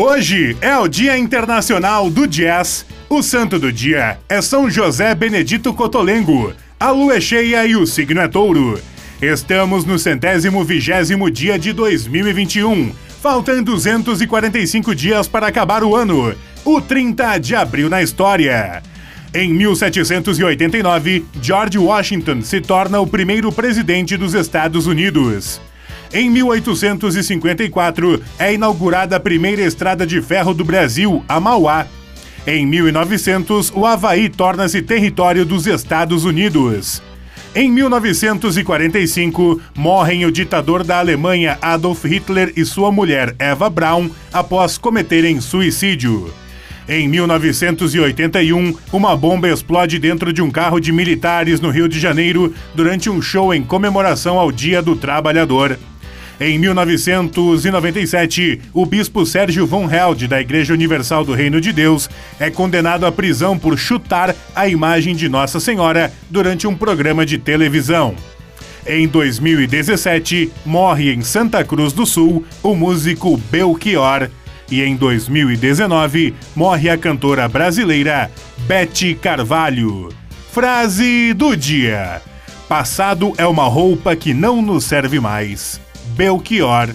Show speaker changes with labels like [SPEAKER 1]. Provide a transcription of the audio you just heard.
[SPEAKER 1] Hoje é o Dia Internacional do Jazz. O santo do dia é São José Benedito Cotolengo. A lua é cheia e o signo é touro. Estamos no centésimo vigésimo dia de 2021. Faltam 245 dias para acabar o ano. O 30 de abril na história. Em 1789, George Washington se torna o primeiro presidente dos Estados Unidos. Em 1854, é inaugurada a primeira estrada de ferro do Brasil, a Mauá. Em 1900, o Havaí torna-se território dos Estados Unidos. Em 1945, morrem o ditador da Alemanha Adolf Hitler e sua mulher Eva Braun após cometerem suicídio. Em 1981, uma bomba explode dentro de um carro de militares no Rio de Janeiro durante um show em comemoração ao Dia do Trabalhador. Em 1997, o bispo Sérgio von Held, da Igreja Universal do Reino de Deus, é condenado à prisão por chutar a imagem de Nossa Senhora durante um programa de televisão. Em 2017, morre em Santa Cruz do Sul o músico Belchior. E em 2019, morre a cantora brasileira Bete Carvalho. Frase do dia: Passado é uma roupa que não nos serve mais. Belchior